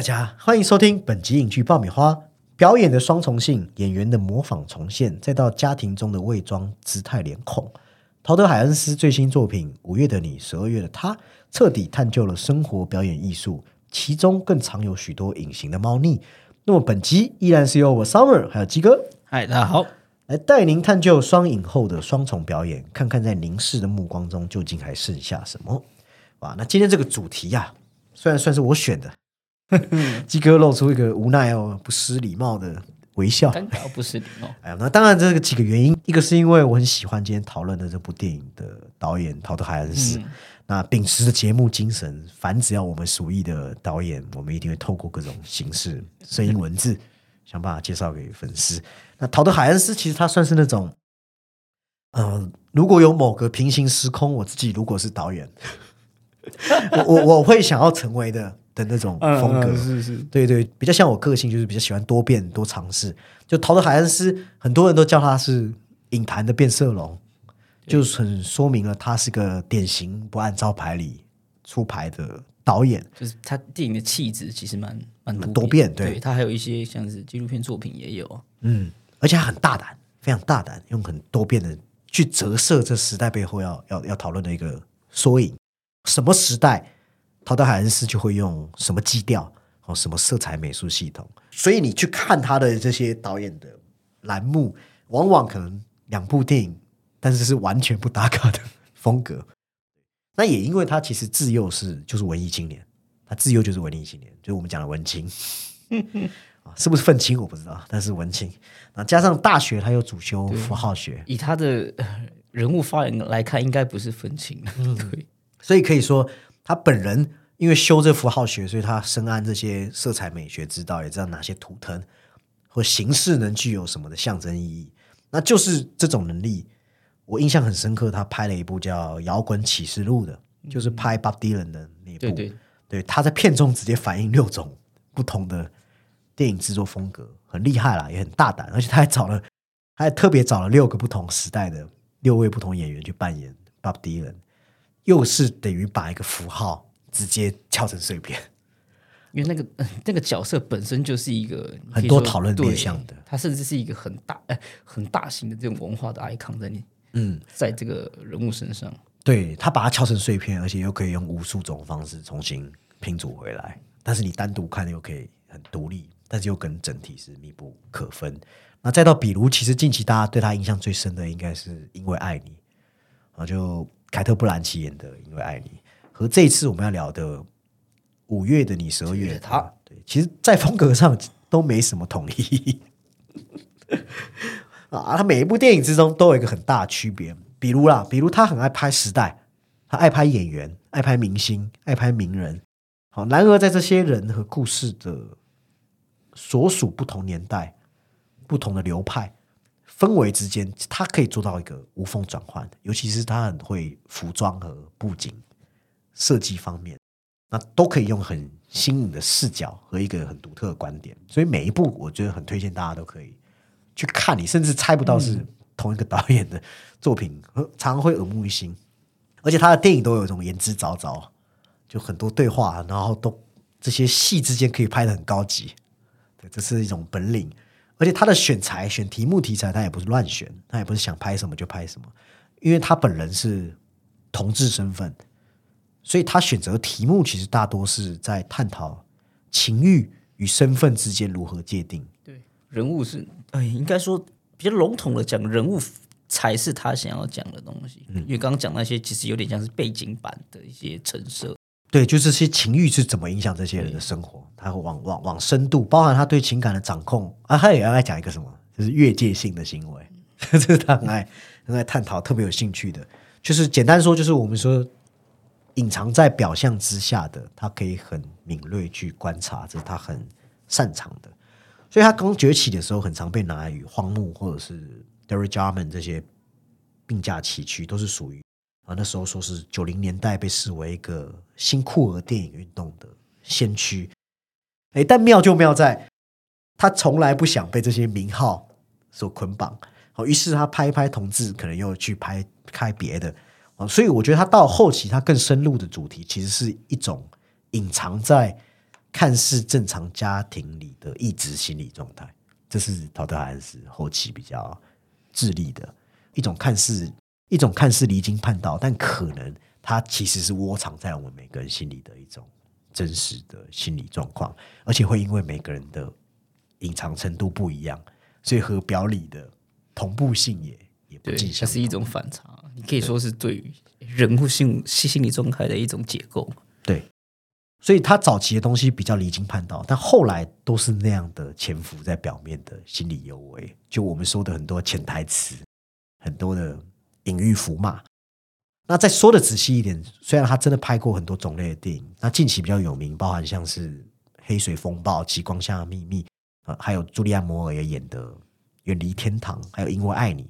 大家欢迎收听本集影剧爆米花。表演的双重性，演员的模仿重现，再到家庭中的伪装姿态脸孔。陶德·海恩斯最新作品《五月的你，十二月的他》，彻底探究了生活表演艺术，其中更藏有许多隐形的猫腻。那么本集依然是由我 Summer 还有鸡哥嗨，大家好。来带您探究双影后的双重表演，看看在凝视的目光中究竟还剩下什么。哇，那今天这个主题呀、虽然算是我选的，鸡哥露出一个无奈哦、不失礼貌的微笑。尴尬不失礼貌。哎呀，那当然这个几个原因，一个是因为我很喜欢今天讨论的这部电影的导演陶德·海恩斯。那秉持着节目精神，凡只要我们属意的导演，我们一定会透过各种形式、声音、文字，想办法介绍给粉丝。那陶德·海恩斯其实他算是那种，嗯、如果有某个平行时空，我自己如果是导演，我我我会想要成为的的那种风格。嗯是是，对对，比较像我个性，就是比较喜欢多变多尝试。就陶德·海恩斯，很多人都叫他是影坛的变色龙，就很说明了他是个典型不按招牌里出牌的导演。就是他电影的气质其实蛮蛮蛮多变对对他还有一些像是纪录片作品也有。嗯，而且他很大胆，非常大胆，用很多变的去折射这时代背后要要要讨论的一个缩影。什么时代，陶德·海恩斯就会用什么基调哦，什么色彩美术系统。所以你去看他的这些导演的栏目，往往可能两部电影，但是是完全不搭嘎的风格。那也因为他其实自幼是就是文艺青年，他自幼就是文艺青年，就是我们讲的文青。啊，是不是愤青我不知道，但是文青。那加上大学他又主修符号学，以他的呃人物发言来看，应该不是愤青。嗯 对，所以可以说他本人因为修这符号学，所以他深谙这些色彩美学之道，也知道哪些图腾或形式能具有什么的象征意义。那就是这种能力，我印象很深刻。他拍了一部叫《摇滚启示录》的，就是拍 Bob Dylan 的那一部。对对对，他在片中直接反映六种不同的电影制作风格，很厉害啦，也很大胆，而且他还找了，他还特别找了六个不同时代的六位不同演员去扮演 Bob Dylan，又是等于把一个符号直接敲成碎片。因为那个呃 那个角色本身就是一个很多讨论对象的，它甚至是一个很大哎很大型的这种文化的 icon 在你嗯，在这个人物身上。对他把它敲成碎片，而且又可以用无数种方式重新拼组回来。但是你单独看又可以很独立，但是又跟整体是密不可分。那再到比如，其实近期大家对他印象最深的，应该是因为爱你然后，就凯特·布兰奇演的《因为爱你》，和这一次我们要聊的五月的你，十二月的他，对，其实在风格上都没什么统一。啊，他每一部电影之中都有一个很大的区别，比如啦，比如他很爱拍时代，他爱拍演员，爱拍明星，爱拍名人。好，然而在这些人和故事的所属不同年代、不同的流派、氛围之间，他可以做到一个无缝转换，尤其是他很会服装和布景设计方面，那都可以用很新颖的视角和一个很独特的观点。所以每一部我觉得很推荐大家都可以去看，你甚至猜不到是同一个导演的作品，呃常常会耳目一新。而且他的电影都有一种言之凿凿，就很多对话，然后都这些戏之间可以拍的很高级，对，这是一种本领。而且他的选材、选题目、题材，他也不是乱选，他也不是想拍什么就拍什么，因为他本人是同志身份，所以他选择题目其实大多是在探讨情欲与身份之间如何界定。对，人物是哎，应该说比较笼统的讲，人物才是他想要讲的东西。嗯因为刚刚讲那些其实有点像是背景板的一些陈设。对，就这些情欲是怎么影响这些人的生活，他会往往往深度，包含他对情感的掌控啊，他也要来讲一个什么，就是越界性的行为，这是他很爱很爱探讨，特别有兴趣的。就是简单说，就是我们说隐藏在表象之下的，他可以很敏锐去观察，这是他很擅长的。所以他刚崛起的时候，很常被拿来与荒木或者是 Derry Jarman 这些并驾齐驱，都是属于啊那时候说是九零年代被视为一个新酷儿电影运动的先驱。哎，但妙就妙在，他从来不想被这些名号所捆绑。好，于是他拍拍同志，可能又去拍开别的。哦，所以我觉得他到后期，他更深入的主题，其实是一种隐藏在看似正常家庭里的一直心理状态，这是陶德海恩斯后期比较智力的一种看似一种看似离经叛道，但可能他其实是窝藏在我们每个人心里的一种真实的心理状况，而且会因为每个人的隐藏程度不一样，所以和表里的同步性也也不对，尽相它是一种反差，你可以说是对于人物性心理状态的一种解构。对，所以他早期的东西比较离经叛道，但后来都是那样的潜伏在表面的心理幽微，就我们说的很多潜台词，很多的隐喻符码。那再说的仔细一点，虽然他真的拍过很多种类的电影，那近期比较有名，包含像是《黑水风暴》《极光下的秘密》啊，还有朱利安·摩尔也演的《远离天堂》，还有《因为爱你》，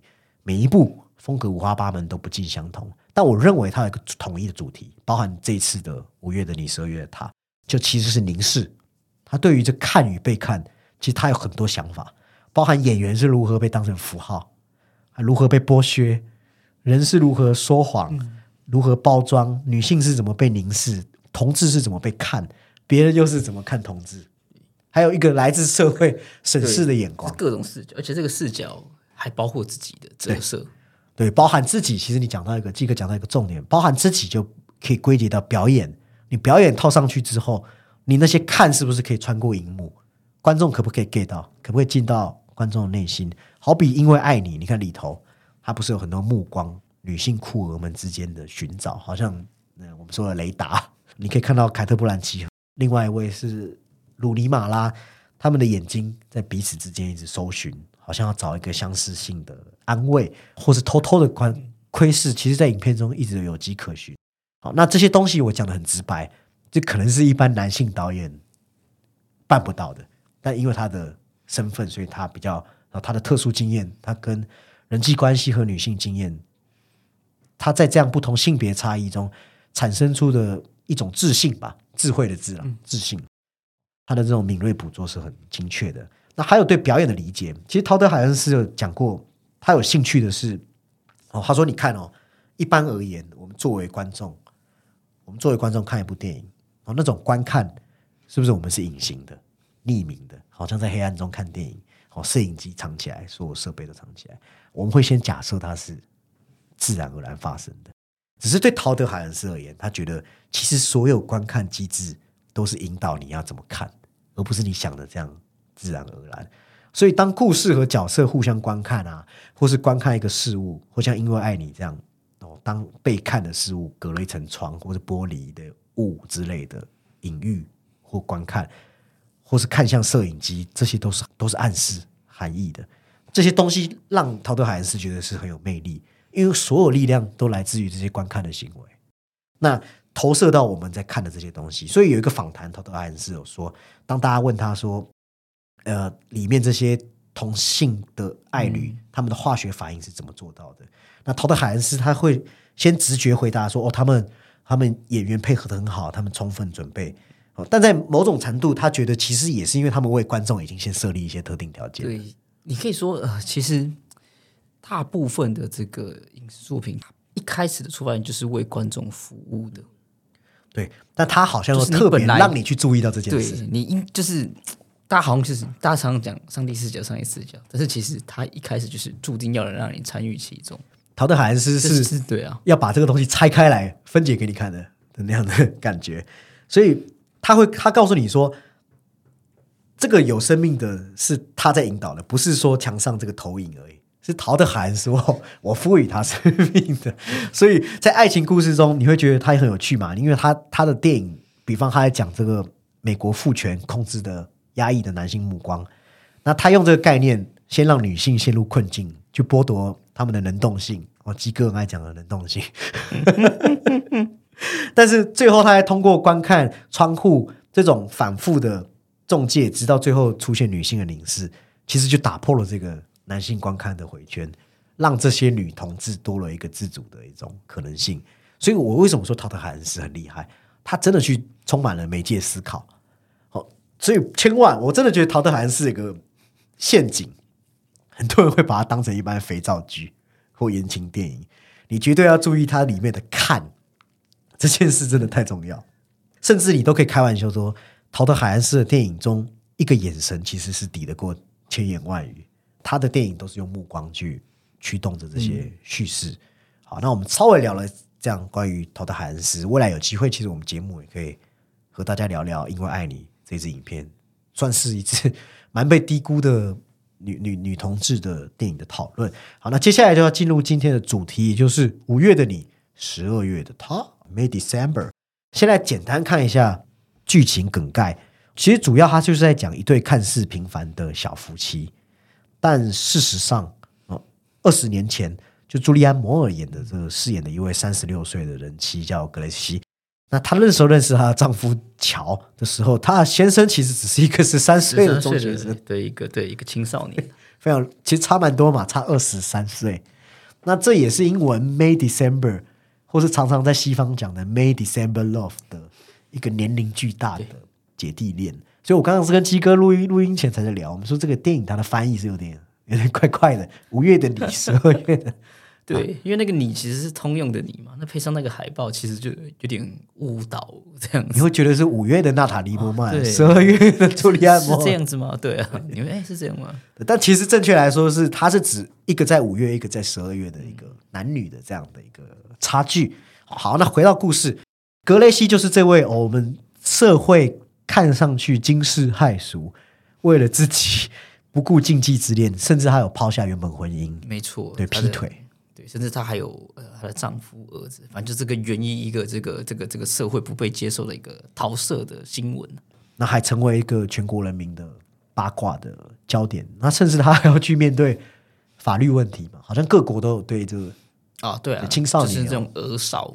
每一部风格五花八门，都不尽相同。但我认为它有一个统一的主题，包含这一次的五月的你，十二月的他，就其实是凝视。他对于这看与被看，其实他有很多想法，包含演员是如何被当成符号，如何被剥削，人是如何说谎，如何包装，女性是怎么被凝视，同志是怎么被看，别人又是怎么看同志，还有一个来自社会审视的眼光。各种视角，而且这个视角还包括自己的折射。对，包含自己，其实你讲到一个，这个讲到一个重点，包含自己就可以归结到表演。你表演套上去之后，你那些看是不是可以穿过荧幕？观众可不可以 get 到？可不可以进到观众的内心？好比因为爱你，你看里头，它不是有很多目光，女性酷儿们之间的寻找，好像呃我们说的雷达，你可以看到凯特·布兰奇，另外一位是鲁尼·马拉，他们的眼睛在彼此之间一直搜寻，好像要找一个相似性的安慰，或是偷偷的观窥视，其实在影片中一直有迹可循。好，那这些东西我讲的很直白，这可能是一般男性导演办不到的，但因为他的身份，所以他比较，然后他的特殊经验，他跟人际关系和女性经验，他在这样不同性别差异中产生出的一种自信吧，智慧的智啊，自信，他的这种敏锐捕捉是很精确的。那还有对表演的理解，其实陶德海恩斯有讲过，他有兴趣的是，哦，他说你看哦，一般而言，我们作为观众，我们作为观众看一部电影，哦，那种观看是不是我们是隐形的、匿名的，好像在黑暗中看电影，哦，摄影机藏起来，所有设备都藏起来，我们会先假设它是自然而然发生的。只是对陶德海恩斯而言，他觉得其实所有观看机制都是引导你要怎么看，而不是你想的这样自然而然。所以，当故事和角色互相观看啊，或是观看一个事物，或像因为爱你这样哦，当被看的事物隔了一层窗或者玻璃的雾之类的隐喻或观看，或是看向摄影机，这些都是都是暗示含义的。这些东西让陶德海恩斯觉得是很有魅力，因为所有力量都来自于这些观看的行为。那投射到我们在看的这些东西，所以有一个访谈，陶德海恩斯有说，当大家问他说，呃，里面这些同性的爱侣，他们的化学反应是怎么做到的？那陶德海恩斯他会先直觉回答说，哦，他们他们演员配合的很好，他们充分准备。哦，但在某种程度，他觉得其实也是因为他们为观众已经先设立一些特定条件。对，你可以说，呃，其实大部分的这个影视作品，一开始的出发点就是为观众服务的。对，但他好像又就是你特别本来让你去注意到这件对事。你应就是大家好像就是大家常常讲上帝视角、上帝视角，但是其实他一开始就是注定要让你参与其中。陶德海恩斯是是对啊，要把这个东西拆开来分解给你看的的那样的感觉，所以他会他告诉你说，这个有生命的是他在引导的，不是说墙上这个投影而已。是陶德海说我赋予他生命的，所以在爱情故事中，你会觉得他也很有趣嘛？因为他他的电影，比方他在讲这个美国父权控制的压抑的男性目光，那他用这个概念，先让女性陷入困境，去剥夺他们的能动性。哦，基哥爱讲的能动性，但是最后他还通过观看窗户这种反复的中介，直到最后出现女性的凝视，其实就打破了这个男性观看的回圈，让这些女同志多了一个自主的一种可能性。所以我为什么说陶德海恩斯很厉害？他真的去充满了媒介思考。好，所以千万，我真的觉得陶德海恩斯一个陷阱，很多人会把它当成一般肥皂剧或言情电影，你绝对要注意它里面的看这件事，真的太重要。甚至你都可以开玩笑说，陶德海恩斯的电影中，一个眼神其实是抵得过千言万语。他的电影都是用目光去驱动着这些叙事。好，那我们稍微聊了这样关于陶德海恩斯，未来有机会，其实我们节目也可以和大家聊聊《因为爱你》这支影片，算是一次蛮被低估的女 女女同志的电影的讨论。好，那接下来就要进入今天的主题，也就是五月的你，十二月的他，May December。先来简单看一下剧情梗概，其实主要它就是在讲一对看似平凡的小夫妻，但事实上，哦，二十年前就朱利安·摩尔演的这个饰演的一位三十六岁的人妻叫格雷西。那她那时候认识她的丈夫乔的时候，她的先生其实只是一个是三十岁的中学生，对一个对一个青少年，非常其实差蛮多嘛，差二十三岁。那这也是英文 May December。或是常常在西方讲的 May December Love 的一个年龄巨大的姐弟恋，所以我刚刚是跟鸡哥录音录音前才在聊，我们说这个电影它的翻译是有点有点怪怪的，五月的你，十二月的。对，因为那个你其实是通用的你嘛，那配上那个海报，其实就有点误导这样子。你会觉得是五月的娜塔莉波曼，十二月的朱莉安，是这样子吗？对啊，你们哎是这样吗？但其实正确来说是，它是指一个在五月，一个在十二月的一个男女的这样的一个差距。好，那回到故事，格雷西就是这位我们社会看上去惊世骇俗，为了自己 不顾禁忌之恋，甚至还有抛下原本婚姻，没错，对劈腿。甚至她还有呃她的丈夫儿子，反正就这个原因一个这个这个这个社会不被接受的一个桃色的新闻，那还成为一个全国人民的八卦的焦点。那甚至他还要去面对法律问题嘛？好像各国都有对这个啊，对啊，青少年这种儿少，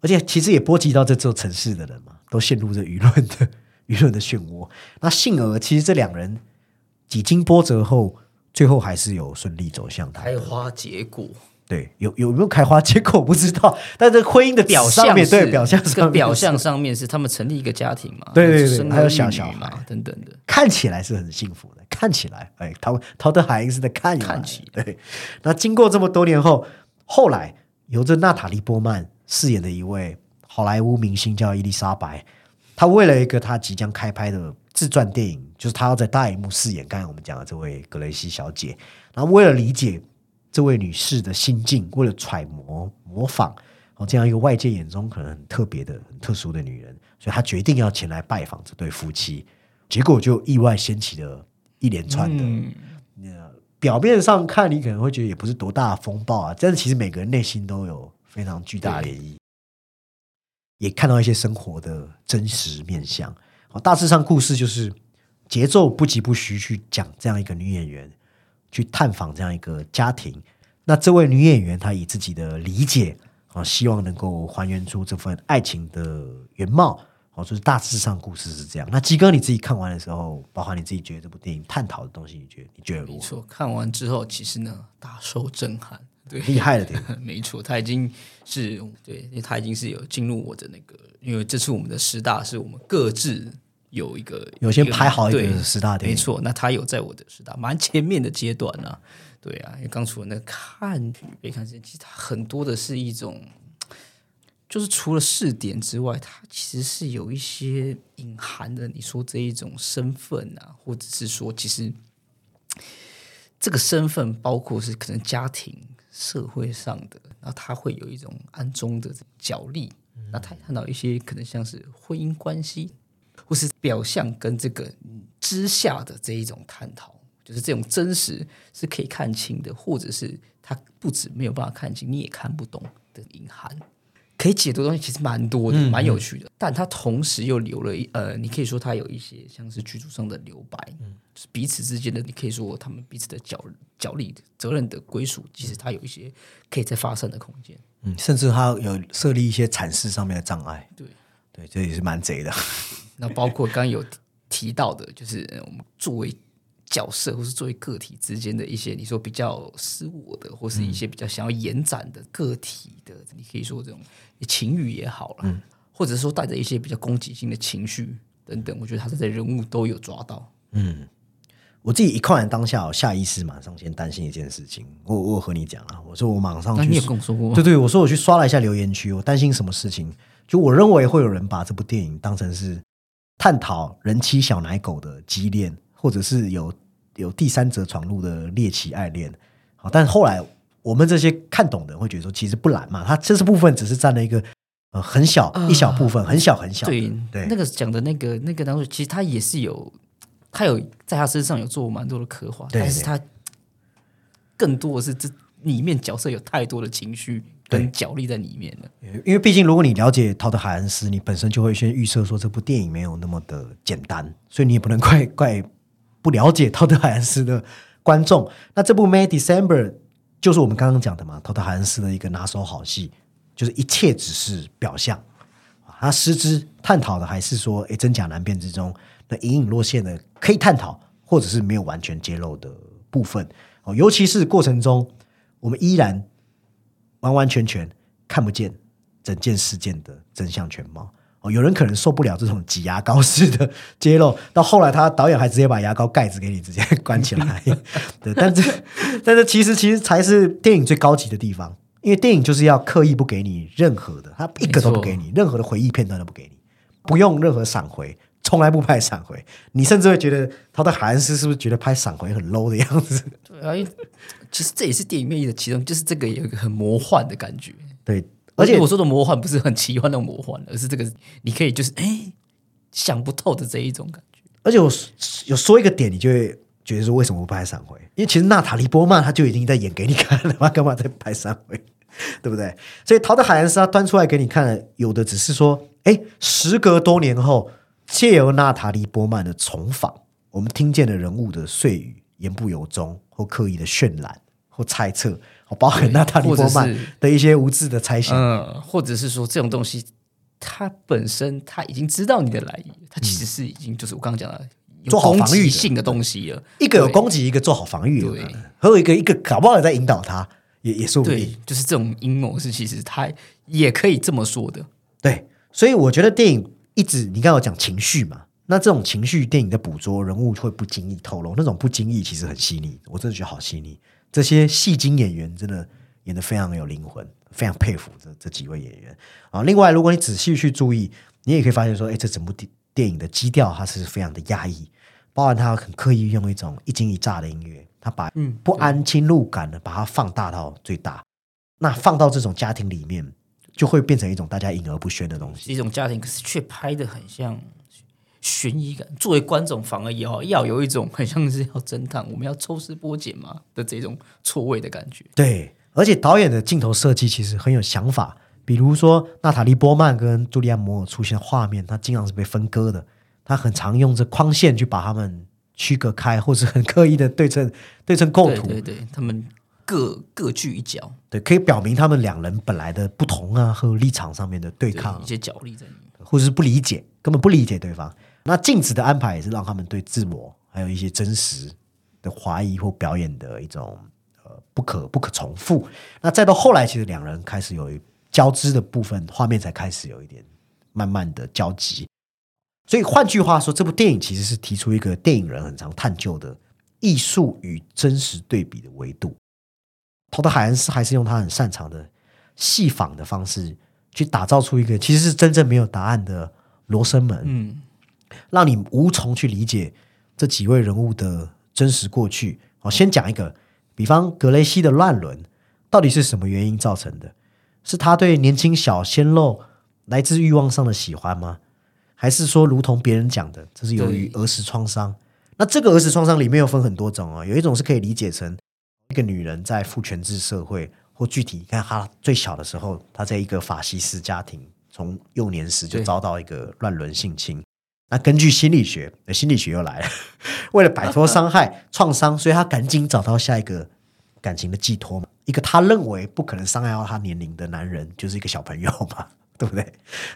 而且其实也波及到这座城市的人嘛，都陷入这舆论的舆论的漩涡。那幸而其实这两人几经波折后，最后还是有顺利走向开花结果。对，有有没有开花结果 不知道，但是婚姻的表象面对表象上表象上面是他们成立一个家庭嘛，对对对，还有小小孩。等等的，看起来是很幸福的，看起来，哎，陶陶德海因斯的看看起对。那经过这么多年后，后来由着娜塔莉波曼饰演的一位好莱坞明星叫伊丽莎白，她为了一个她即将开拍的自传电影，就是她要在大荧幕饰演刚才我们讲的这位格雷西小姐，然后为了理解。这位女士的心境，为了揣摩、模仿哦，这样一个外界眼中可能很特别的、很特殊的女人，所以她决定要前来拜访这对夫妻。结果就意外掀起了一连串的，呃，表面上看你可能会觉得也不是多大的风暴啊，但是其实每个人内心都有非常巨大的涟漪，也看到一些生活的真实面相。好，大致上故事就是节奏不疾不徐去讲这样一个女演员。去探访这样一个家庭，那这位女演员她以自己的理解啊，希望能够还原出这份爱情的原貌，哦，就是大致上故事是这样。那基哥你自己看完的时候，包括你自己觉得这部电影探讨的东西，你觉得你觉得没错？看完之后，其实呢大受震撼，对，厉害了点，没错，他已经是对，因为他已经是有进入我的那个，因为这次我们的师大是我们各自。有一个有些排好一个十大电影，没错。那他有在我的十大蛮前面的阶段呢。对啊，因为刚除了那看别看其实它很多的是一种，就是除了试点之外，它其实是有一些隐含的。你说这一种身份啊，或者是说，其实这个身份包括是可能家庭、社会上的，然后他会有一种暗中的角力。那他看到一些可能像是婚姻关系。或是表象跟这个之下的这一种探讨，就是这种真实是可以看清的，或者是它不止没有办法看清，你也看不懂的隐含，可以解读的东西其实蛮多的，蛮有趣的。但它同时又留了一呃，你可以说它有一些像是剧组上的留白，嗯，彼此之间的，你可以说他们彼此的角角力责任的归属，其实它有一些可以再发生的空间，嗯，甚至它有设立一些阐释上面的障碍，对。对，这也是蛮贼的。那包括刚刚有提到的，就是我们作为角色或是作为个体之间的一些，你说比较私我的，或是一些比较想要延展的个体的，你可以说这种情欲也好了，或者说带着一些比较攻击性的情绪等等，我觉得他这些人物都有抓到。嗯，我自己一看完当下，我下意识马上先担心一件事情，我我和你讲啊，我说我马上去，你也跟我说过，对对，我说我去刷了一下留言区，我担心什么事情？就我认为会有人把这部电影当成是。探讨人妻小奶狗的畸恋，或者是有有第三者闯入的猎奇爱恋。好，但后来我们这些看懂的人会觉得说，其实不难嘛，它这是部分只是占了一个呃很小、啊一小部分，很小很小。对对那个讲的那个那个当中，其实他也是有，他有在他身上有做蛮多的刻画，对但是他更多的是这里面角色有太多的情绪跟角力在里面的。因为毕竟，如果你了解陶德海恩斯，你本身就会先预设说这部电影没有那么的简单，所以你也不能怪 怪不了解陶德海恩斯的观众。那这部《May December》就是我们刚刚讲的嘛，陶德海恩斯的一个拿手好戏，就是一切只是表象。啊他实质探讨的还是说，诶，真假难辨之中的隐隐落现的可以探讨，或者是没有完全揭露的部分。哦，尤其是过程中，我们依然完完全全看不见整件事件的真相全貌。哦，有人可能受不了这种挤牙膏式的 揭露，到后来他导演还直接把牙膏盖子给你直接关起来。对，但是但是其实其实才是电影最高级的地方，因为电影就是要刻意不给你任何的，他一个都不给你，任何的回忆片段都不给你，不用任何闪回。从来不拍闪回，你甚至会觉得他的海恩斯是不是觉得拍闪回很 low 的样子？对啊，因为其实这也是电影魅力的其中，就是这个有一个很魔幻的感觉。对，而且我说的魔幻不是很奇幻那种魔幻，而是这个你可以就是哎想不透的这一种感觉。而且我有说一个点，你就会觉得说为什么不拍闪回？因为其实娜塔莉波曼她就已经在演给你看了，她干嘛在拍闪回？对不对？所以《逃的海恩斯》他端出来给你看，有的只是说，哎，时隔多年后，借由娜塔莉波曼的重访，我们听见了人物的碎语，言不由衷，或刻意的渲染或猜测，或包含对娜塔莉或者波曼的一些无知的猜想。嗯，或者是说这种东西，他本身他已经知道你的来意，他其实是已经就是我刚刚讲的做好防御性的东西了。一个有攻击，一个做好防御，还有一个一个搞不好也在引导他，也也说不定对。，就是这种阴谋是其实他也可以这么说的。对，所以我觉得电影一直你刚刚有讲情绪嘛，那这种情绪电影的捕捉，人物会不经意透露，那种不经意其实很细腻，我真的觉得好细腻。这些戏精演员真的演得非常有灵魂，非常佩服这这几位演员啊。另外，如果你仔细去注意，你也可以发现说，哎，这整部电电影的基调它是非常的压抑，包含他很刻意用一种一惊一乍的音乐，他把嗯不安侵入感呢把它放大到最大。那放到这种家庭里面，就会变成一种大家隐而不宣的东西。是一种家庭，可是却拍的很像悬疑感。作为观众，反而也要要有一种很像是要侦探，我们要抽丝剥茧嘛的这种错位的感觉。对，而且导演的镜头设计其实很有想法，比如说娜塔莉波曼跟朱莉安摩尔出现的画面，它经常是被分割的，他很常用这框线去把它们区隔开，或是很刻意的对称对称构图，对对对，他们各各据一角，对，可以表明他们两人本来的不同啊和立场上面的对对抗一，些角力在里面。或者是不理解，根本不理解对方。那镜子的安排也是让他们对自我还有一些真实的怀疑或表演的一种呃不可不可重复。那再到后来，其实两人开始有交织的部分，画面才开始有一点慢慢的交集。所以换句话说，这部电影其实是提出一个电影人很常探究的艺术与真实对比的维度。陶德海恩斯还是用他很擅长的戏仿的方式，去打造出一个其实是真正没有答案的罗生门，嗯，让你无从去理解这几位人物的真实过去。好，先讲一个，比方格雷西的乱伦到底是什么原因造成的？是他对年轻小鲜肉来自欲望上的喜欢吗？还是说，如同别人讲的，这是由于儿时创伤？那这个儿时创伤里面又分很多种哦，有一种是可以理解成一个女人在父权制社会，或具体你看她最小的时候，她在一个法西斯家庭，从幼年时就遭到一个乱伦性侵。那根据心理学，呃心理学又来了，为了摆脱伤害、创伤，所以他赶紧找到下一个感情的寄托嘛。一个他认为不可能伤害到他年龄的男人，就是一个小朋友嘛，对不对？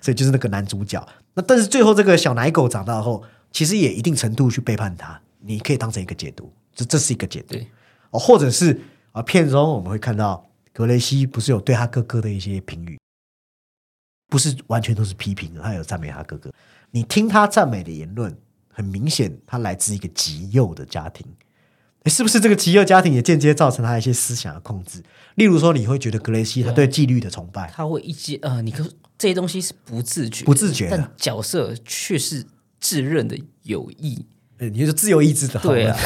所以就是那个男主角。那但是最后这个小奶狗长大后，其实也一定程度去背叛他，你可以当成一个解读，这这是一个解读哦，或者是啊，片中我们会看到格雷西不是有对他哥哥的一些评语，不是完全都是批评，他有赞美他哥哥。你听他赞美的言论，很明显他来自一个极右的家庭。诶是不是这个极右家庭也间接造成他一些思想的控制？例如说，你会觉得格雷西他对纪律的崇拜，他会一些呃，你可这些东西是不自觉、不自觉的但角色却是自认的有意。呃你就是自由意志的对啊，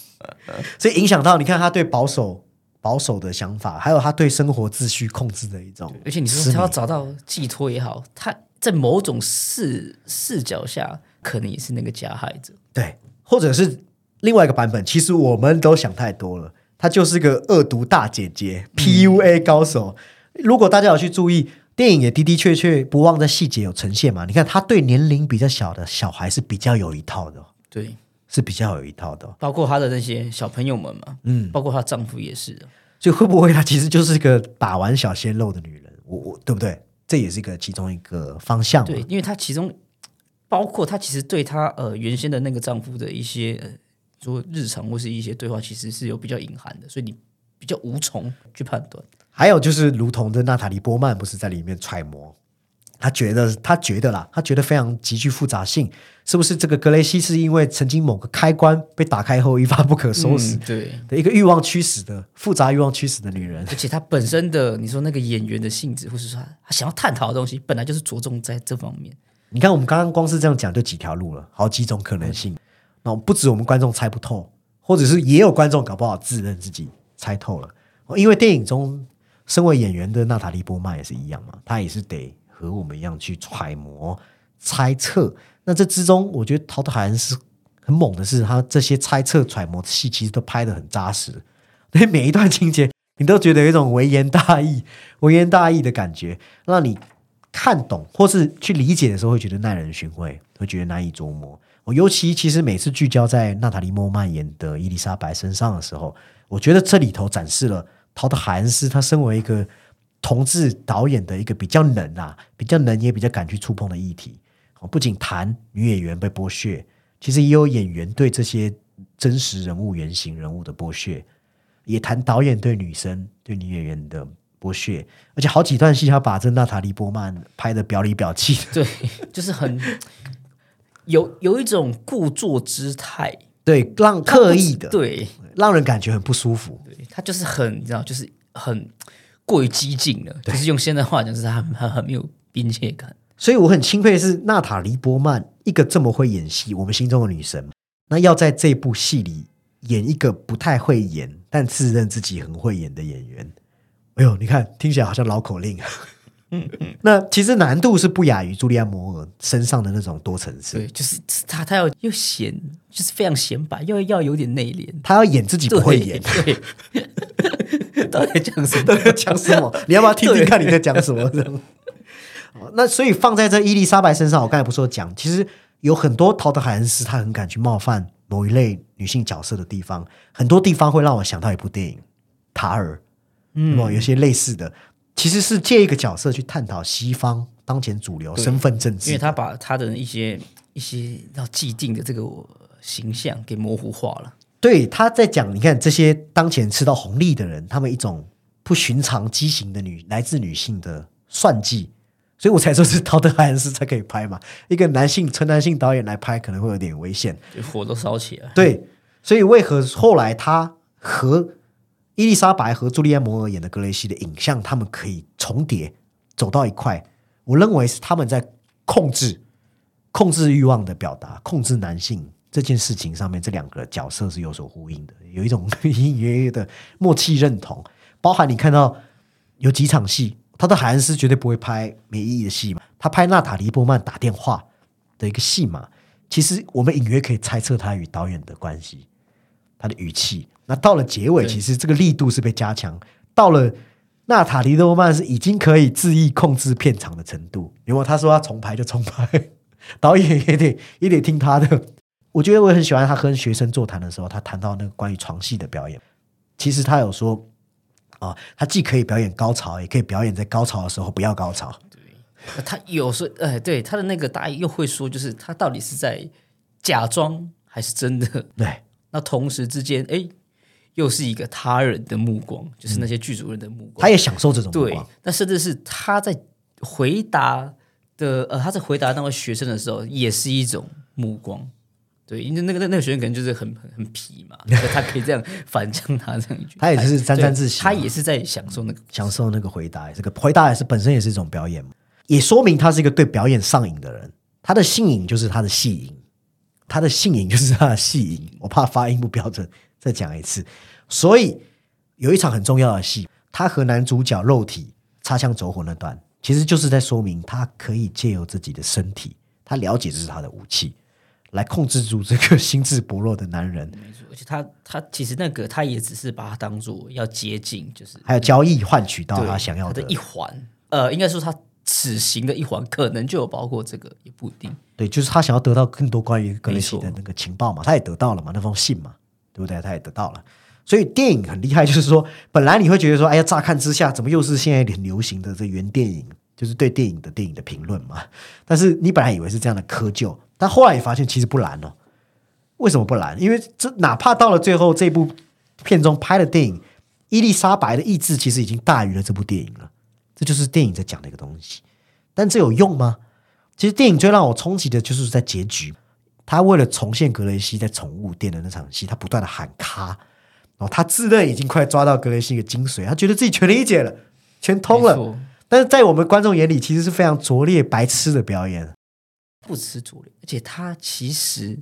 所以影响到你看他对保守保守的想法，还有他对生活秩序控制的一种，而且你说他要找到寄托也好，他在某种视视角下，可能也是那个加害者。对，或者是另外一个版本，其实我们都想太多了，她就是个恶毒大姐姐，PUA 高手。如果大家有去注意，电影也的的确确不忘在细节有呈现嘛。你看，他对年龄比较小的小孩是比较有一套的哦，对，是比较有一套的哦。包括她的那些小朋友们嘛，嗯，包括她丈夫也是的。所以会不会她其实就是个把玩小鲜肉的女人？我我对不对？这也是一个其中一个方向嘛。对，因为她其中包括她其实对她呃原先的那个丈夫的一些呃说日常或是一些对话，其实是有比较隐含的，所以你比较无从去判断。还有就是，如同的娜塔莉波曼不是在里面揣摩，他觉得他觉得啦，他觉得非常极具复杂性，是不是这个格雷西是因为曾经某个开关被打开后一发不可收拾嗯对，的一个欲望驱使的复杂欲望驱使的女人？而且她本身的你说那个演员的性质，或是说她她想要探讨的东西，本来就是着重在这方面。你看，我们刚刚光是这样讲就几条路了，好几种可能性。那不止我们观众猜不透，或者是也有观众搞不好自认自己猜透了。哦因为电影中身为演员的娜塔莉波曼也是一样嘛，她也是得和我们一样去揣摩、猜测。那这之中，我觉得陶德海恩是很猛的是，他这些猜测、揣摩的戏其实都拍得很扎实，所以每一段情节你都觉得有一种微言大义、微言大义的感觉，让你看懂或是去理解的时候，会觉得耐人寻味，会觉得难以琢磨。我尤其其实每次聚焦在娜塔莉·莫曼演的伊丽莎白身上的时候，我觉得这里头展示了陶德海恩斯他身为一个同志导演的一个比较能啊，比较能也比较敢去触碰的议题。我，不仅谈女演员被剥削，其实也有演员对这些真实人物、原型人物的剥削，也谈导演对女生、对女演员的剥削，而且好几段戏他把这娜塔莉波曼拍的表里表气的，对，就是很有有一种故作姿态，对，让刻意的，对让人感觉很不舒服。对，他就是很你知道，就是很过于激进了，就是用现在话讲，就是他很没有边界感。所以我很钦佩的是娜塔莉波曼一个这么会演戏，我们心中的女神，那要在这部戏里演一个不太会演但自认自己很会演的演员。哎呦，你看听起来好像绕口令啊。那其实难度是不亚于朱莉安·摩尔身上的那种多层次。对，就是他他要又显，就是非常显摆，又要有点内敛，他要演自己不会演，对，到底在讲什么？都在讲什么？你要不要听听看你在讲什么？这 那所以放在这伊丽莎白身上，我刚才不是说讲，其实有很多陶德海恩斯他很敢去冒犯某一类女性角色的地方，很多地方会让我想到一部电影《塔尔》，嗯，有些类似的，其实是借一个角色去探讨西方当前主流身份政治因为，他把他的一些一些要既定的这个形象给模糊化了。对，他在讲，你看这些当前吃到红利的人，他们一种不寻常畸形的女来自女性的算计，所以我才说是陶德海恩斯才可以拍嘛。一个男性纯男性导演来拍可能会有点危险，就火都烧起来。对，所以为何后来他和伊丽莎白和朱莉安·摩尔演的格雷西的影像，他们可以重叠走到一块？我认为是他们在控制控制欲望的表达，控制男性这件事情上面，这两个角色是有所呼应的，有一种隐 隐约约的默契认同。包含你看到有几场戏，他的海恩斯绝对不会拍没意义的戏嘛，他拍娜塔莉波曼打电话的一个戏嘛，其实我们隐约可以猜测他与导演的关系，他的语气。那到了结尾，其实这个力度是被加强，到了。娜塔莉波曼是已经可以恣意控制片场的程度，因为他说他重拍就重拍，导演也得也得听他的。我觉得我很喜欢他跟学生座谈的时候，他谈到那个关于床戏的表演。其实他有说啊，他既可以表演高潮，也可以表演在高潮的时候不要高潮。对他有时候，哎，对他的那个大意又会说，就是他到底是在假装还是真的？对，那同时之间，哎，又是一个他人的目光，就是那些剧组人的目光。他也享受这种目对光。，那甚至是他在回答的，呃，他在回答那位学生的时候，也是一种目光。对，因为那个那那个学生可能就是很很很皮嘛，他可以这样 反将他这样一句，他也是沾沾自喜他也是在享受那个享受那个回答，这个回答也是本身也是一种表演嘛，也说明他是一个对表演上瘾的人。他的性瘾就是他的戏瘾，他的性瘾就是他的戏瘾，我怕发音不标准，再讲一次。所以有一场很重要的戏，他和男主角肉体擦枪走火那段，其实就是在说明他可以借由自己的身体，他了解这是他的武器，来控制住这个心智薄弱的男人，没错，而且他他其实那个他也只是把他当做要接近，就是还有交易换取到他想要的的一环，呃，应该说他此行的一环可能就有包括这个，也不一定。对，就是他想要得到更多关于格雷西的那个情报嘛，他也得到了嘛，那封信嘛，对不对？他也得到了。所以电影很厉害，就是说，本来你会觉得说，哎呀，乍看之下，怎么又是现在很流行的这原电影，就是对电影的电影的评论嘛？但是你本来以为是这样的窠臼，但后来也发现其实不难哦。为什么不难？因为这哪怕到了最后，这部片中拍的电影，伊丽莎白的意志其实已经大于了这部电影了。这就是电影在讲的一个东西。但这有用吗？其实电影最让我冲击的就是在结局，他为了重现格雷西在宠物店的那场戏，他不断的喊卡，然后他自认已经快抓到格雷西的精髓，他觉得自己全理解了，全通了。但是在我们观众眼里，其实是非常拙劣、白痴的表演。不吃主力，而且他其实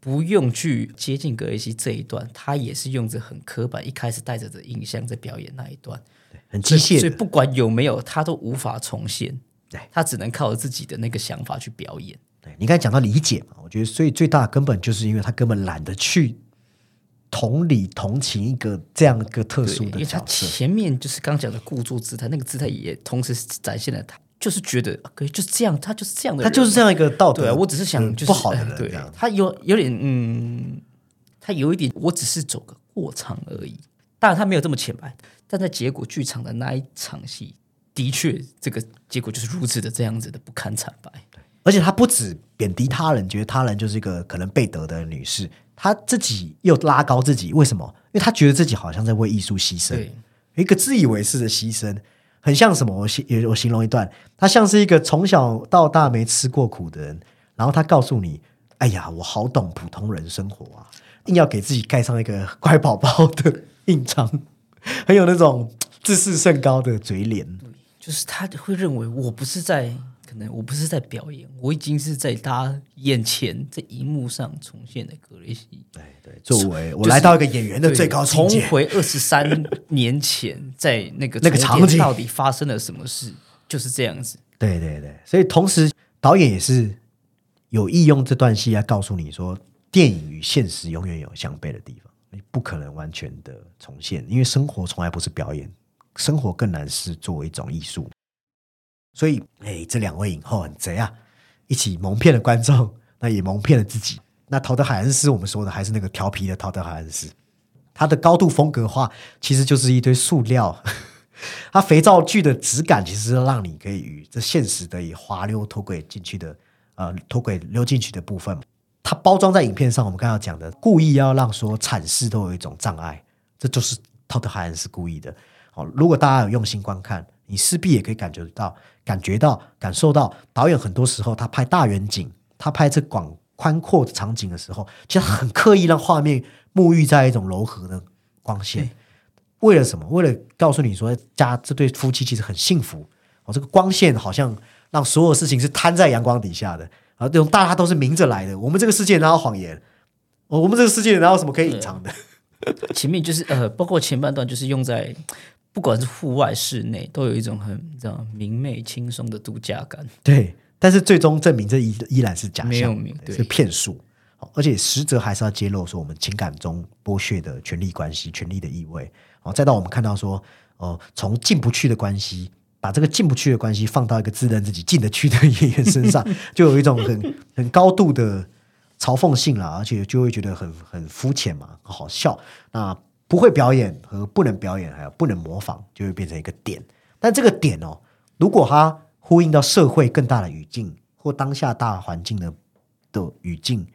不用去接近格雷西这一段，他也是用着很刻板，一开始带着的印象在表演那一段，很机械的，所以不管有没有，他都无法重现。对他只能靠自己的那个想法去表演。对你刚才讲到理解嘛，我觉得所以最大的根本就是因为他根本懒得去同理同情一个这样一个特对，殊的因为他角色。前面就是刚讲的故作姿态，那个姿态也同时展现了他就是觉得啊可以就是这样，他就是这样的人，他就是这样一个道德，对啊，我只是想就是不好的人，他有有点嗯，他有一点，我只是走个过场而已。当然他没有这么浅白，但在结果剧场的那一场戏，的确这个结果就是如此的这样子的不堪惨败。而且他不止贬低他人，觉得他人就是一个可能被得的女士，他自己又拉高自己，为什么？因为他觉得自己好像在为艺术牺牲，对，一个自以为是的牺牲，很像什么？我形我形容一段，他像是一个从小到大没吃过苦的人，然后他告诉你：“哎呀，我好懂普通人生活啊！”硬要给自己盖上一个乖宝宝的印章，很有那种自视甚高的嘴脸。就是他会认为我不是在，可能我不是在表演，我已经是在大家眼前，在荧幕上重现的格雷西。对对，作为我来到一个演员的最高境重，回二十三年前，在那个 那个场景到底发生了什么事？就是这样子。对对对，所以同时导演也是有意用这段戏来告诉你说，电影与现实永远有相悖的地方，你不可能完全的重现，因为生活从来不是表演，生活更难是作为一种艺术。所以，哎，这两位影后很贼啊，一起蒙骗了观众，那也蒙骗了自己。那陶德海恩斯，我们说的还是那个调皮的陶德海恩斯，他的高度风格化其实就是一堆塑料。它肥皂剧的质感其实是让你可以与这现实的以滑溜脱轨进去的，呃，脱轨溜进去的部分。它包装在影片上，我们刚刚讲的，故意要让说阐释都有一种障碍，这就是陶德海恩是故意的。好、如果大家有用心观看，你势必也可以感觉到、感觉到、感受到，导演很多时候他拍大远景，他拍这广宽阔的场景的时候，其实很刻意让画面沐浴在一种柔和的光线。为了什么？为了告诉你说，家这对夫妻其实很幸福。哦，这个光线好像让所有事情是摊在阳光底下的，啊，这种大家都是明着来的。我们这个世界哪有谎言？哦我们这个世界哪有什么可以隐藏的？前面就是呃，包括前半段就是用在不管是户外、室内，都有一种很这样明媚、轻松的度假感。对，但是最终证明这依依然是假没有象明，对是骗术。哦而且实则还是要揭露说我们情感中剥削的权力关系、权力的意味。哦，再到我们看到说，呃、从进不去的关系，把这个进不去的关系放到一个自认自己进得去的演员身上，就有一种很很高度的嘲讽性了，而且就会觉得很很肤浅嘛，好笑。那不会表演和不能表演，还有不能模仿，就会变成一个点。但这个点哦，如果它呼应到社会更大的语境或当下大环境的的语境，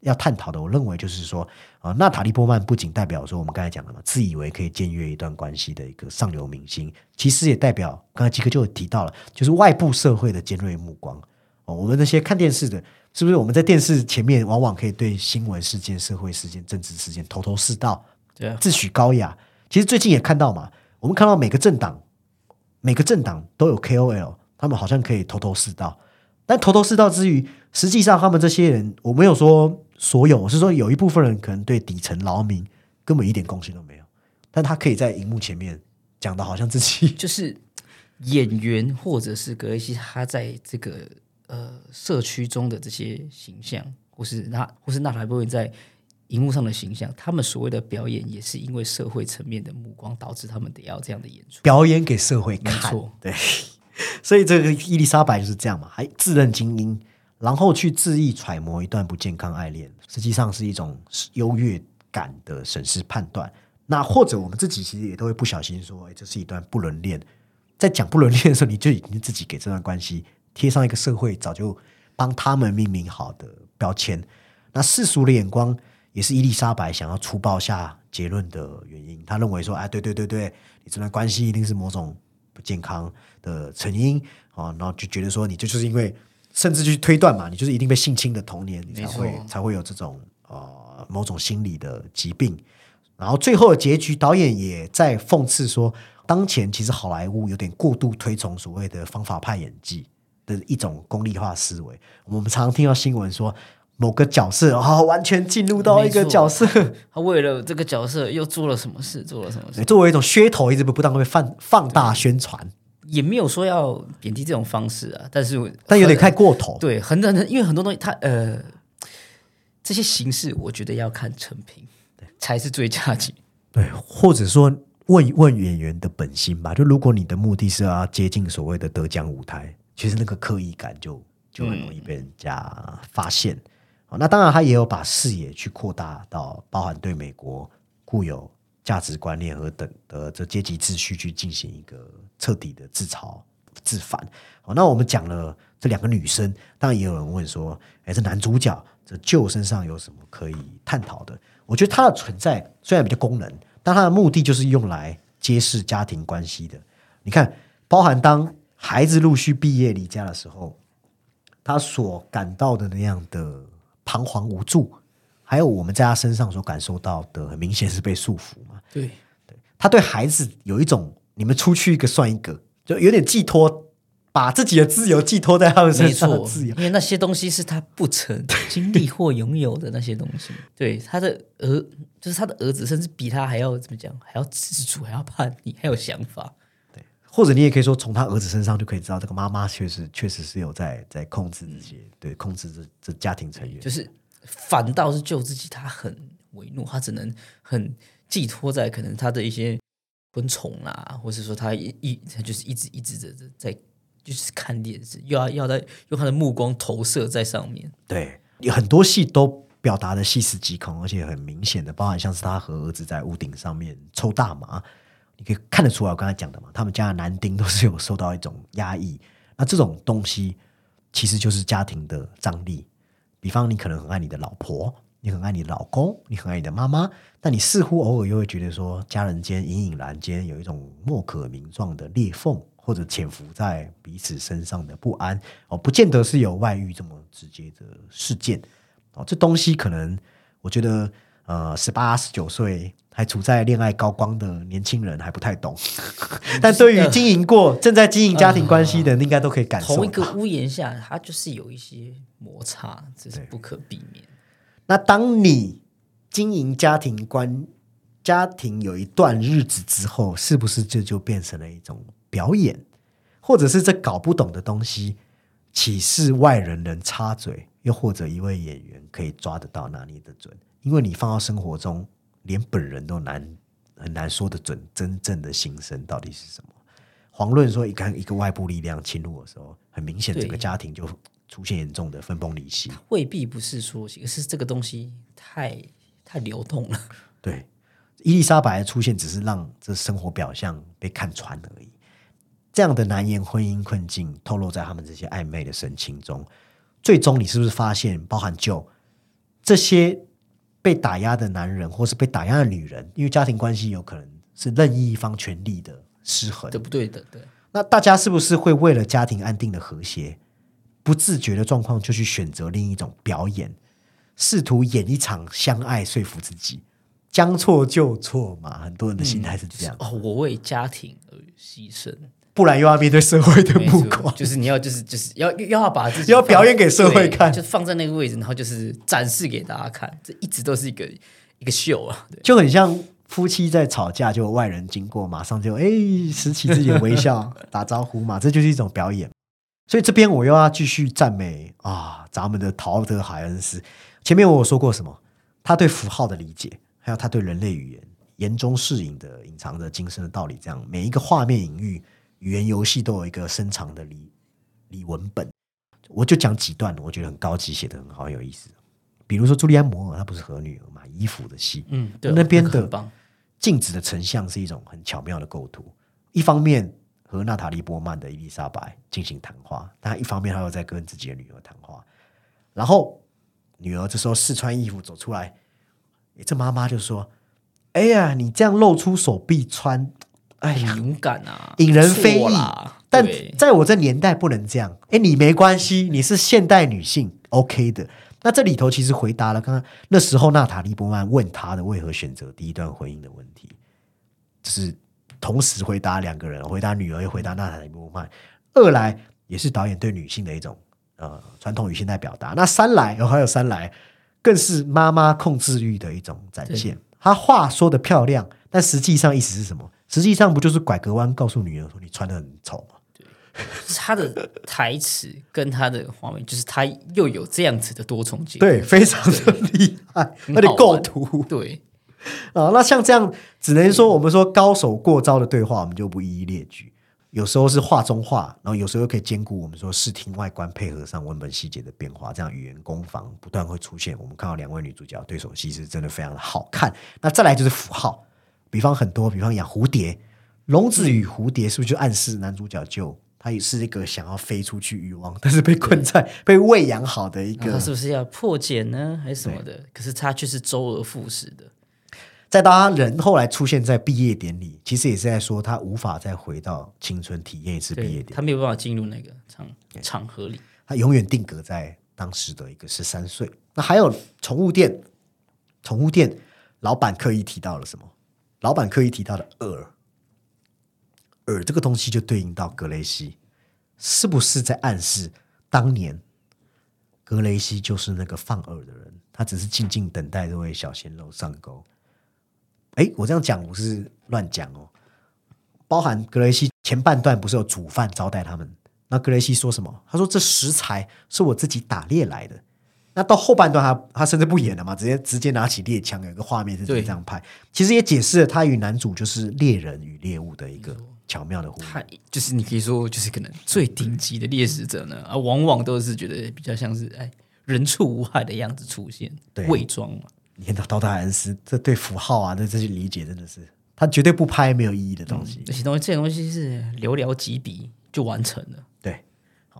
要探讨的，我认为就是说，啊、娜塔莉波曼不仅代表说我们刚才讲的嘛，自以为可以僭越一段关系的一个上流明星，其实也代表刚才基哥就有提到了，就是外部社会的尖锐目光。哦，我们那些看电视的，是不是我们在电视前面往往可以对新闻事件、社会事件、政治事件头头是道，自诩高雅。其实最近也看到嘛，我们看到每个政党，每个政党都有 KOL，他们好像可以头头是道。但头头是道之余，实际上他们这些人，我没有说所有，我是说有一部分人可能对底层劳民根本一点贡献都没有，但他可以在荧幕前面讲的好像自己 就是演员或者是格雷西，他在这个呃社区中的这些形象，或是那或是纳塔波文在荧幕上的形象，他们所谓的表演，也是因为社会层面的目光导致他们得要这样的演出。表演给社会没看错，对，所以这个伊丽莎白就是这样嘛，还自认精英，然后去恣意揣摩一段不健康爱恋，实际上是一种优越感的审视判断。那或者我们自己其实也都会不小心说，哎，这是一段不伦恋。在讲不伦恋的时候，你就已经自己给这段关系贴上一个社会早就帮他们命名好的标签。那世俗的眼光也是伊丽莎白想要粗暴下结论的原因。他认为说，哎，对对对对，你这段关系一定是某种不健康的成因啊，然后就觉得说，你这就是因为，甚至去推断嘛，你就是一定被性侵的童年，你才会才会有这种呃某种心理的疾病。然后最后的结局，导演也在讽刺说，当前其实好莱坞有点过度推崇所谓的方法派演技的一种功利化思维。我们常常听到新闻说，某个角色啊、完全进入到一个角色，他为了这个角色又做了什么事，做了什么事，作为一种噱头，一直不不当被放放大宣传，也没有说要贬低这种方式啊，但是但有点太过头。对，很多人因为很多东西，它呃这些形式，我觉得要看成品，才是最佳解。对，或者说问一问演员的本心吧。就如果你的目的是要接近所谓的得奖舞台，其实那个刻意感就就很容易被人家发现。好，那当然他也有把视野去扩大到包含对美国固有价值观念和等的这阶级秩序去进行一个彻底的自嘲自反。好，那我们讲了这两个女生，当然也有人问说，哎，这男主角这旧身上有什么可以探讨的？我觉得他的存在虽然比较功能，但他的目的就是用来揭示家庭关系的。你看，包含当孩子陆续毕业离家的时候，他所感到的那样的彷徨无助，还有我们在他身上所感受到的，很明显是被束缚嘛。对，他对孩子有一种你们出去一个算一个，就有点寄托，把自己的自由寄托在他们身上的自由，。因为那些东西是他不曾经历或拥有的那些东西。对，他的儿就是他的儿子，甚至比他还要怎么讲，还要自主，还要叛逆，还有想法。或者你也可以说，从他儿子身上就可以知道，这个妈妈确实确实是有在在控制自己，对控制这这家庭成员。就是反倒是救自己，他很为怒，他只能很寄托在可能他的一些昆虫啦，或是说他一一他就是一直一直的在就是看电视，又要要在用他的目光投射在上面。对，有很多戏都表达的细思极恐，而且很明显的，包含像是他和儿子在屋顶上面抽大麻，你可以看得出来，我刚才讲的嘛，他们家的男丁都是有受到一种压抑。那这种东西其实就是家庭的张力。比方，你可能很爱你的老婆，你很爱你的老公，你很爱你的妈妈，但你似乎偶尔又会觉得说，家人间隐隐然间有一种莫可名状的裂缝，或者潜伏在彼此身上的不安哦，不见得是有外遇这么直接的事件哦。这东西可能我觉得，呃，十八、十九岁还处在恋爱高光的年轻人还不太懂，但对于经营过、正在经营家庭关系的人，应该都可以感受到。同一个屋檐下，它就是有一些摩擦，这是不可避免。那当你经营家庭关家庭有一段日子之后，是不是这就变成了一种表演，或者是这搞不懂的东西，岂是外人能插嘴，又或者一位演员可以抓得到、拿捏的准？因为你放到生活中，连本人都难很难说得准真正的心声到底是什么。遑论说一看一个外部力量侵入的时候，很明显对整个家庭就出现严重的分崩离析。未必不是说，而是这个东西太太流动了。对，伊丽莎白的出现只是让这生活表象被看穿而已。这样的难言婚姻困境透露在他们这些暧昧的神情中，最终你是不是发现，包含就这些被打压的男人，或是被打压的女人，因为家庭关系有可能是任意一方权力的失衡，对不对的？对，那大家是不是会为了家庭安定的和谐，不自觉的状况就去选择另一种表演，试图演一场相爱，说服自己，将错就错嘛？很多人的心态是这样。哦，我为家庭而牺牲，不然又要面对社会的目光。就是你要就是就是要又要把自己要表演给社会看就放在那个位置，然后就是展示给大家看，这一直都是一个一个秀啊。就很像夫妻在吵架，就有外人经过，马上就哎拾起自己的微笑，打招呼嘛，这就是一种表演。所以这边我又要继续赞美啊，咱们的陶德海恩斯。前面我有说过什么？他对符号的理解，还有他对人类语言言中适隐的隐藏着精深的道理，这样每一个画面隐喻、语言游戏都有一个深藏的理理文本。我就讲几段，我觉得很高级，写的很好，很有意思。比如说朱利安·摩尔，她不是和女儿嘛，衣服的戏，嗯，对，那边的镜子的成像是一种很巧妙的构图。一方面和娜塔莉波曼的伊丽莎白进行谈话，但一方面他又在跟自己的女儿谈话。然后女儿这时候试穿衣服走出来，诶这妈妈就说：“哎呀，你这样露出手臂穿，哎呀，很勇敢啊，引人非议。但在我这年代不能这样。哎，你没关系，你是现代女性，OK 的。那这里头其实回答了刚刚那时候娜塔莉波曼问他的为何选择第一段婚姻的问题，就是同时回答两个人，回答女儿又回答娜塔莉波曼。二来也是导演对女性的一种呃传统与现代表达。那三来，哦、还有三来，更是妈妈控制欲的一种展现。她话说的漂亮，但实际上意思是什么？实际上不就是拐个弯告诉女儿说你穿的很丑吗？他的台词跟他的画面，就是他又有这样子的多重结构，对，非常的厉害，很而且构图对，啊。那像这样，只能说我们说高手过招的对话，我们就不一一列举。有时候是画中画，然后有时候又可以兼顾我们说视听外观配合上文本细节的变化，这样语言攻防不断会出现。我们看到两位女主角对手戏是真的非常的好看。那再来就是符号，比方很多，比方养蝴蝶，笼子与蝴蝶是不是就暗示男主角就他也是一个想要飞出去欲望，但是被困在被喂养好的一个他是不是要破茧呢，还是什么的？可是他却是周而复始的，再到他人后来出现在毕业典礼，其实也是在说他无法再回到青春体验一次毕业典礼，他没有办法进入那个场场合里。他永远定格在当时的一个十三岁。那还有宠物店，宠物店老板刻意提到了什么？老板刻意提到的饵，饵这个东西就对应到格雷西，是不是在暗示当年格雷西就是那个放饵的人？他只是静静等待这位小鲜肉上钩。哎，我这样讲不是乱讲哦，包含格雷西前半段不是有煮饭招待他们？那格雷西说什么？他说这食材是我自己打猎来的。那到后半段他，他甚至不演了嘛，直接直接拿起猎枪，有一个画面是这对样拍，其实也解释了他与男主就是猎人与猎物的一个巧妙的互动。他就是你可以说，就是可能最顶级的猎食者呢，啊，往往都是觉得比较像是哎人畜无害的样子出现，对伪装嘛。你看到刀塔恩斯，这对符号啊，对这些理解真的是，他绝对不拍没有意义的东西。这些东西，这些东西是寥寥几笔就完成了。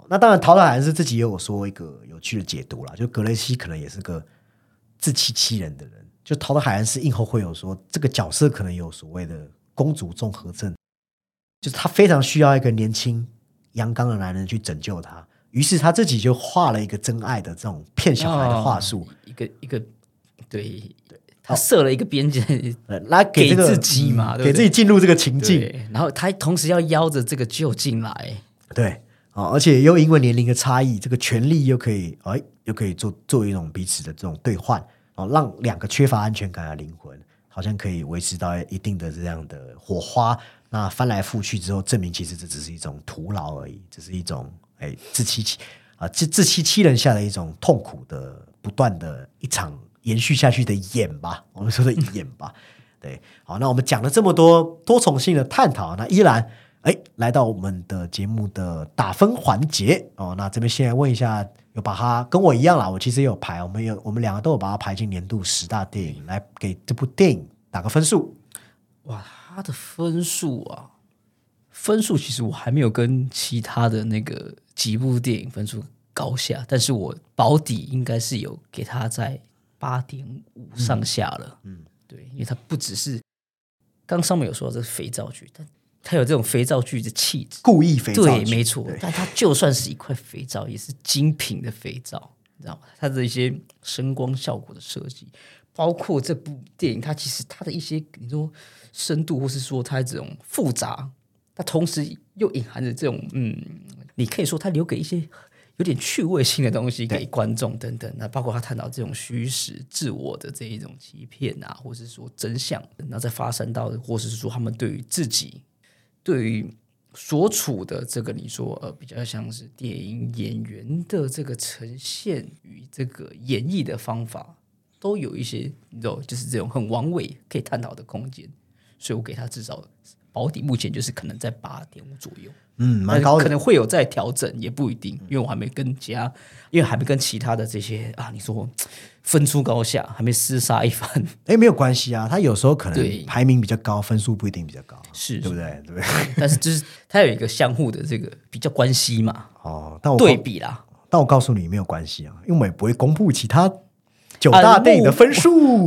那当然，陶塔恩斯自己也有说一个有趣的解读啦，就格雷西可能也是个自欺欺人的人。就陶德海恩斯映后会有说，这个角色可能有所谓的公主综合症，就是他非常需要一个年轻阳刚的男人去拯救他，于是他自己就画了一个真爱的这种骗小孩的话术，哦一个一个对对，他设了一个边界，呃来给这个给自己嘛嗯对对给自己进入这个情境，然后他同时要邀着这个救进来，对啊，而且又因为年龄的差异，这个权利又可以哎，又可以做做一种彼此的这种兑换，哦，让两个缺乏安全感的灵魂好像可以维持到一定的这样的火花。那翻来覆去之后，证明其实这只是一种徒劳而已，只是一种哎自欺欺啊自自欺欺人下的一种痛苦的不断的一场延续下去的演吧，我们说的演吧。对，好，那我们讲了这么多多重性的探讨，那依然哎来到我们的节目的打分环节哦。那这边先来问一下，有把它跟我一样啦，我其实也有排，我们有我们两个都有把它排进年度十大电影，来给这部电影打个分数。哇，它的分数啊，分数其实我还没有跟其他的那个几部电影分数高下，但是我保底应该是有给它在八点五上下了。嗯，对，因为它不只是刚上面有说到这是肥皂剧，但它有这种肥皂剧的气质。故意肥皂对，没错。但它就算是一块肥皂，也是精品的肥皂，你知道吗？它的一些声光效果的设计，包括这部电影，它其实它的一些你说深度，或是说它这种复杂它同时又隐含着这种嗯，你可以说它留给一些有点趣味性的东西给观众等等。那包括他探讨这种虚实、自我的这一种欺骗啊，或是说真相，然后再发生到，或者是说他们对于自己对于。所处的这个，你说呃，比较像是电影演员的这个呈现与这个演绎的方法，都有一些你知道，就是这种很完美可以探讨的空间，所以我给他至少保底，目前就是可能在八点五左右。嗯，蛮高的，可能会有在调整，也不一定，因为我还没跟其他，因为还没跟其他的这些啊，你说分出高下，还没厮杀一番。哎，没有关系啊，他有时候可能排名比较高，分数不一定比较高，是对不对？对不对？但是就是他有一个相互的这个比较关系嘛。哦，但我对比啦，但我告诉你没有关系啊，因为我们也不会公布其他。九大电影的分数，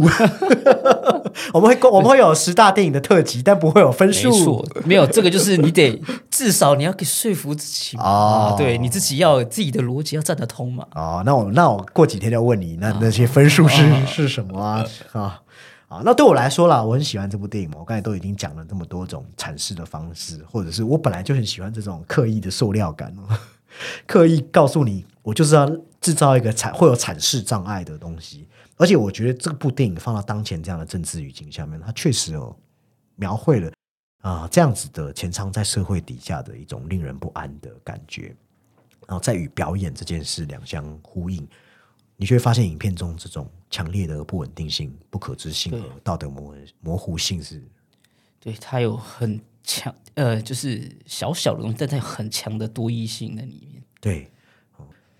我们会我们会有十大电影的特辑，但不会有分数。没，没有这个就是你得至少你要给说服自己啊，对你自己要自己的逻辑要站得通嘛。哦，那我那我过几天要问你，那那些分数是是什么啊？啊啊，那对我来说啦，我很喜欢这部电影嘛。我刚才都已经讲了这么多种阐释的方式，或者是我本来就很喜欢这种刻意的塑料感哦，刻意告诉你。我就是要制造一个产会有阐释障碍的东西，而且我觉得这部电影放到当前这样的政治语境下面，它确实有描绘了啊这样子的前仓在社会底下的一种令人不安的感觉，然后再与表演这件事两相呼应，你就会发现影片中这种强烈的不稳定性、不可知性和道德模模糊性是，对它有很强呃，就是小小的东西，但它有很强的多义性在里面，对。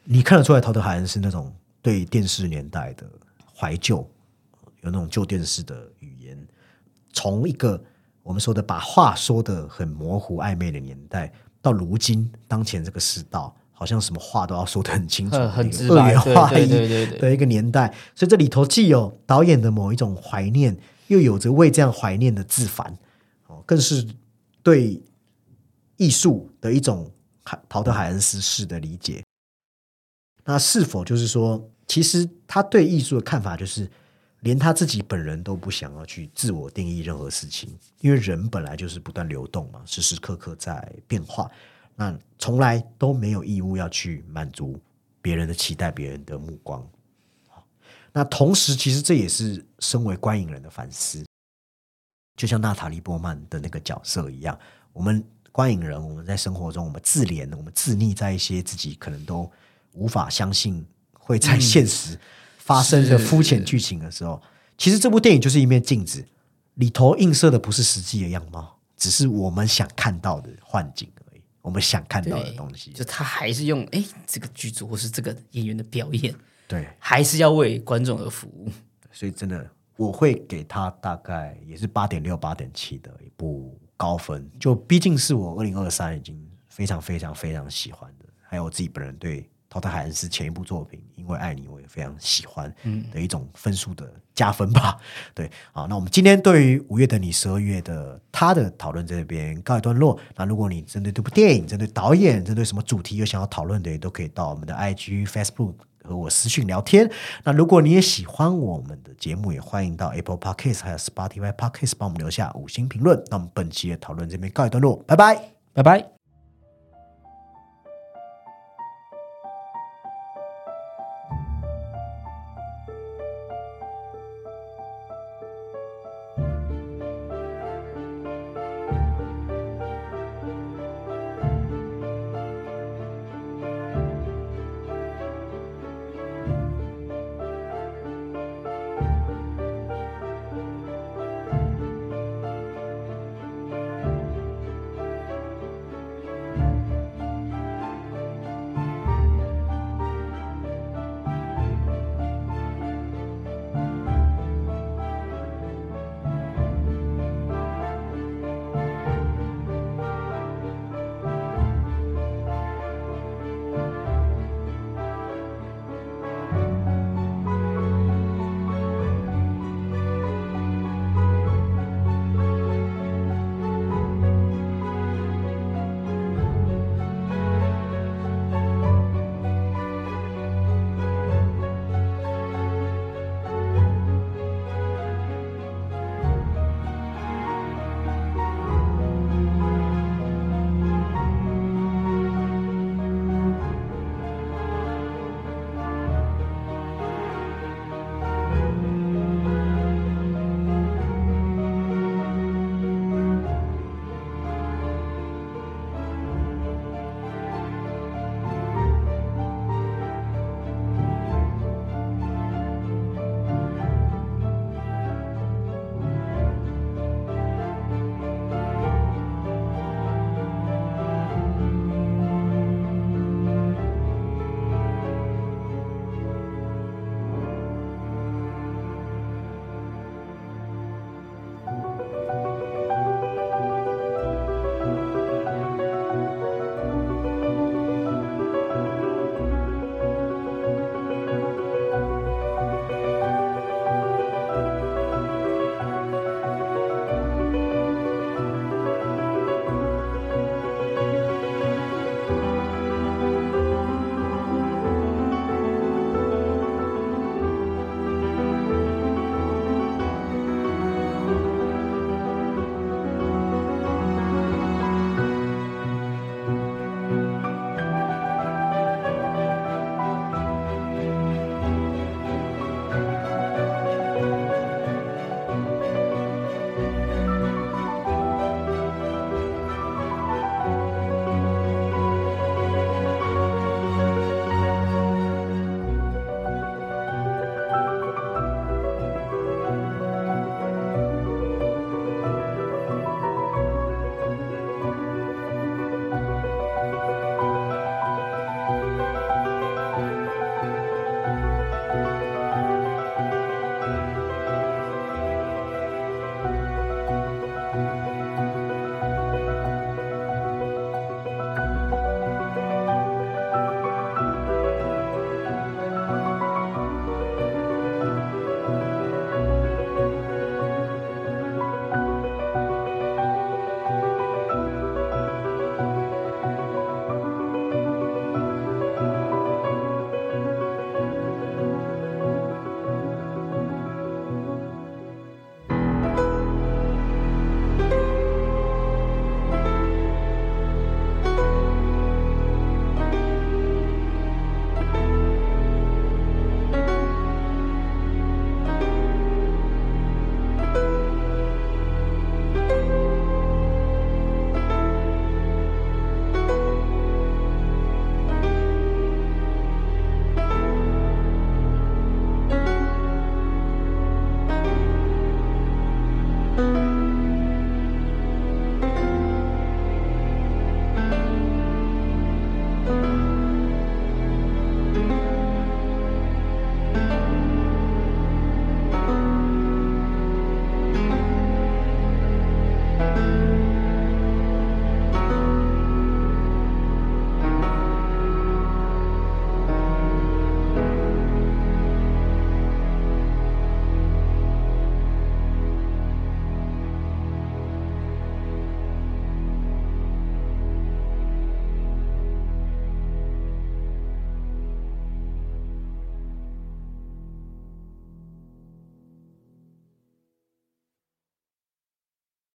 你看得出来，陶德海恩是那种对电视年代的怀旧，有那种旧电视的语言。从一个我们说的把话说的很模糊暧昧的年代，到如今当前这个世道，好像什么话都要说的很清楚，很直白，对对对的一个年代。所以这里头既有导演的某一种怀念，又有着为这样怀念的自烦，哦，更是对艺术的一种海陶德海恩斯式的理解。那是否就是说，其实他对艺术的看法就是，连他自己本人都不想要去自我定义任何事情，因为人本来就是不断流动嘛，时时刻刻在变化，那从来都没有义务要去满足别人的期待、别人的目光。那同时，其实这也是身为观影人的反思，就像娜塔莉波曼的那个角色一样，我们观影人，我们在生活中，我们自怜，我们自溺在一些自己可能都。无法相信会在现实发生的肤浅剧情的时候，其实这部电影就是一面镜子，里头映射的不是实际的样貌，只是我们想看到的幻境而已。我们想看到的东西，就他还是用哎这个剧组或是这个演员的表演，对，还是要为观众而服务。所以真的，我会给他大概也是八点六、八点七的一部高分。就毕竟是我二零二三已经非常非常非常喜欢的，还有我自己本人对。陶德海恩斯前一部作品，因为爱你，我也非常喜欢的一种分数的加分吧。对，好，那我们今天对于五月的你，十二月的他的讨论这边告一段落。那如果你针对这部电影、针对导演、针对什么主题有想要讨论的，也都可以到我们的 IG、Facebook 和我私讯聊天。那如果你也喜欢我们的节目，也欢迎到 Apple Podcast 还有 Spotify Podcast 帮我们留下五星评论。那我们本期的讨论这边告一段落，拜拜，拜拜。